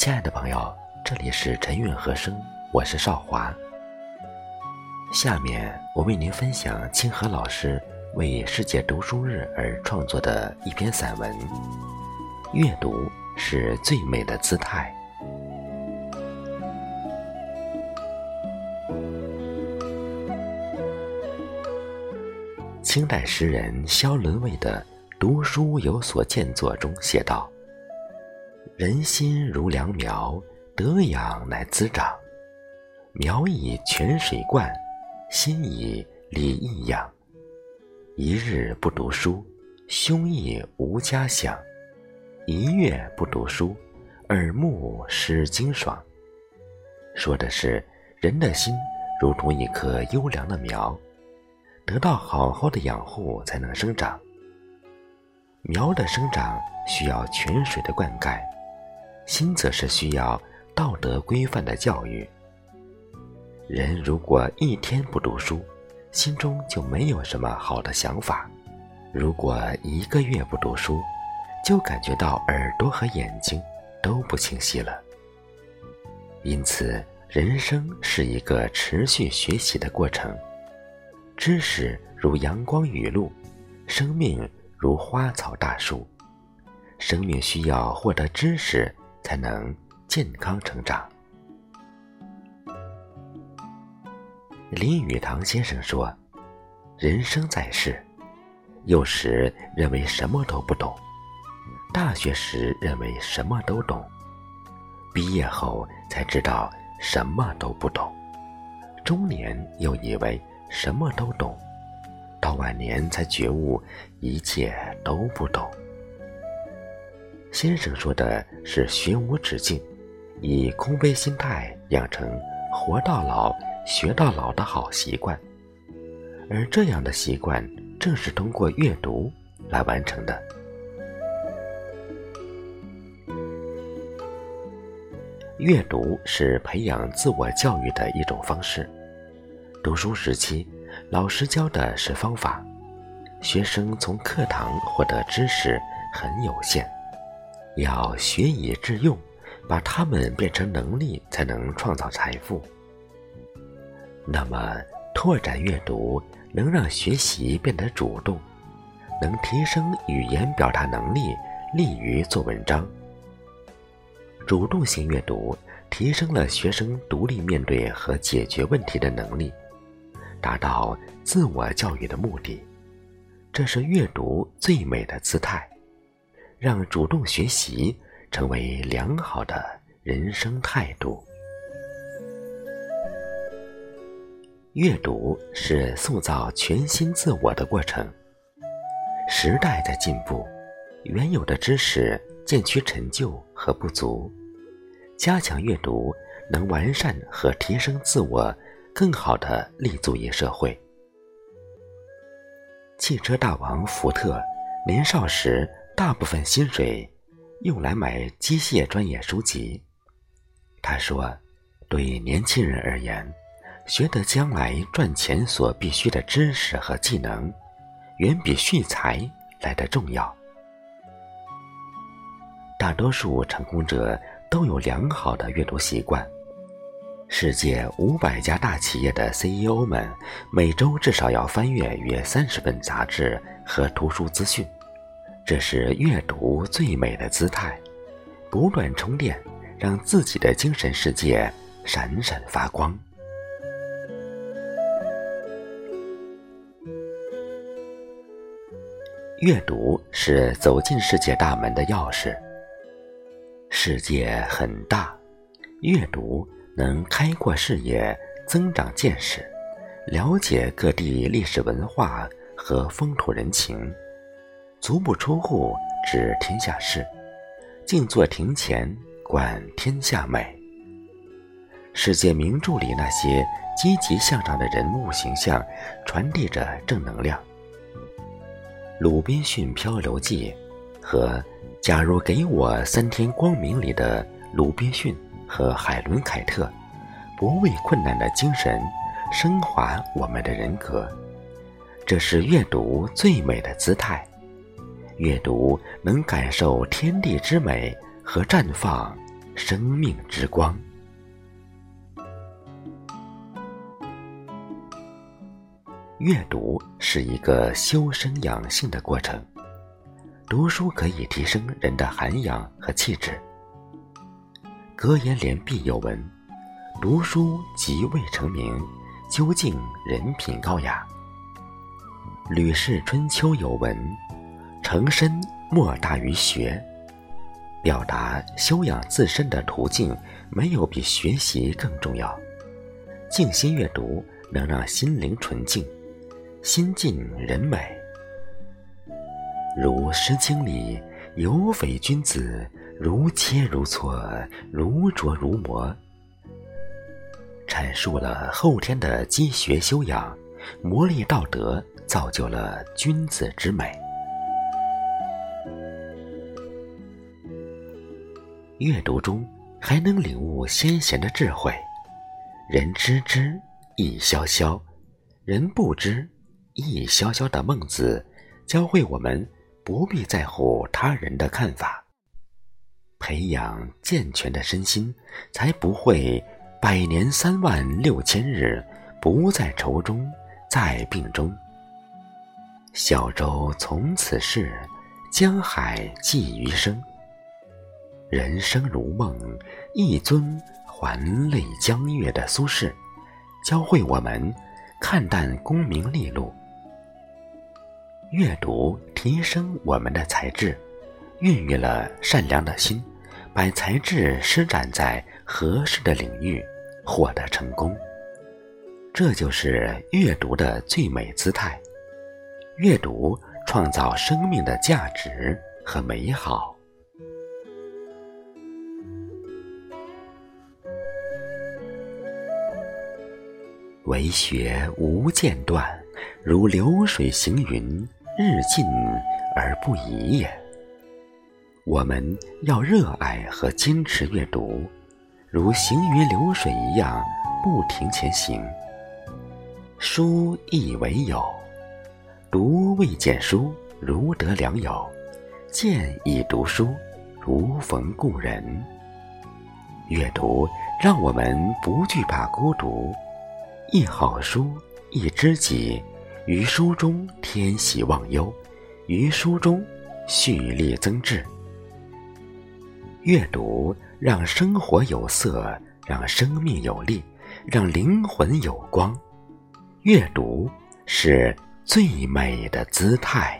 亲爱的朋友，这里是晨韵和声，我是少华。下面我为您分享清河老师为世界读书日而创作的一篇散文。阅读是最美的姿态。清代诗人萧伦蔚的《读书有所见》作中写道：“人心如良苗，得养乃滋长。苗以泉水灌，心以礼义养。一日不读书，胸臆无家想；一月不读书，耳目失精爽。”说的是人的心如同一棵优良的苗。得到好好的养护才能生长。苗的生长需要泉水的灌溉，心则是需要道德规范的教育。人如果一天不读书，心中就没有什么好的想法；如果一个月不读书，就感觉到耳朵和眼睛都不清晰了。因此，人生是一个持续学习的过程。知识如阳光雨露，生命如花草大树。生命需要获得知识，才能健康成长。林语堂先生说：“人生在世，幼时认为什么都不懂，大学时认为什么都懂，毕业后才知道什么都不懂，中年又以为。”什么都懂，到晚年才觉悟一切都不懂。先生说的是学无止境，以空杯心态养成活到老学到老的好习惯，而这样的习惯正是通过阅读来完成的。阅读是培养自我教育的一种方式。读书时期，老师教的是方法，学生从课堂获得知识很有限，要学以致用，把它们变成能力，才能创造财富。那么，拓展阅读能让学习变得主动，能提升语言表达能力，利于做文章。主动性阅读提升了学生独立面对和解决问题的能力。达到自我教育的目的，这是阅读最美的姿态，让主动学习成为良好的人生态度。阅读是塑造全新自我的过程。时代在进步，原有的知识渐趋陈旧和不足，加强阅读能完善和提升自我。更好的立足于社会。汽车大王福特年少时，大部分薪水用来买机械专业书籍。他说：“对年轻人而言，学得将来赚钱所必须的知识和技能，远比蓄财来的重要。”大多数成功者都有良好的阅读习惯。世界五百家大企业的 CEO 们每周至少要翻阅约三十本杂志和图书资讯，这是阅读最美的姿态，不断充电，让自己的精神世界闪闪发光。阅读是走进世界大门的钥匙。世界很大，阅读。能开阔视野、增长见识，了解各地历史文化和风土人情，足不出户知天下事，静坐庭前观天下美。世界名著里那些积极向上的人物形象，传递着正能量。《鲁滨逊漂流记》和《假如给我三天光明》里的鲁滨逊。和海伦·凯特，不畏困难的精神，升华我们的人格，这是阅读最美的姿态。阅读能感受天地之美和绽放生命之光。阅读是一个修身养性的过程，读书可以提升人的涵养和气质。格言联璧有文：“读书即未成名，究竟人品高雅。”《吕氏春秋》有文：“成身莫大于学。”表达修养自身的途径，没有比学习更重要。静心阅读能让心灵纯净。心尽人美，如《诗经》里“有匪君子，如切如磋，如琢如磨”，阐述了后天的积学修养，磨砺道德，造就了君子之美。阅读中还能领悟先贤的智慧，人知之亦萧萧，人不知。亦萧萧的孟子，教会我们不必在乎他人的看法，培养健全的身心，才不会百年三万六千日不在愁中，在病中。小舟从此逝，江海寄余生。人生如梦，一尊还酹江月的苏轼，教会我们看淡功名利禄。阅读提升我们的才智，孕育了善良的心，把才智施展在合适的领域，获得成功。这就是阅读的最美姿态。阅读创造生命的价值和美好。为学无间断，如流水行云。日进而不移也。我们要热爱和坚持阅读，如行云流水一样不停前行。书亦为友，读未见书，如得良友；见已读书，如逢故人。阅读让我们不惧怕孤独，一好书，一知己。于书中添喜忘忧，于书中蓄力增智。阅读让生活有色，让生命有力，让灵魂有光。阅读是最美的姿态。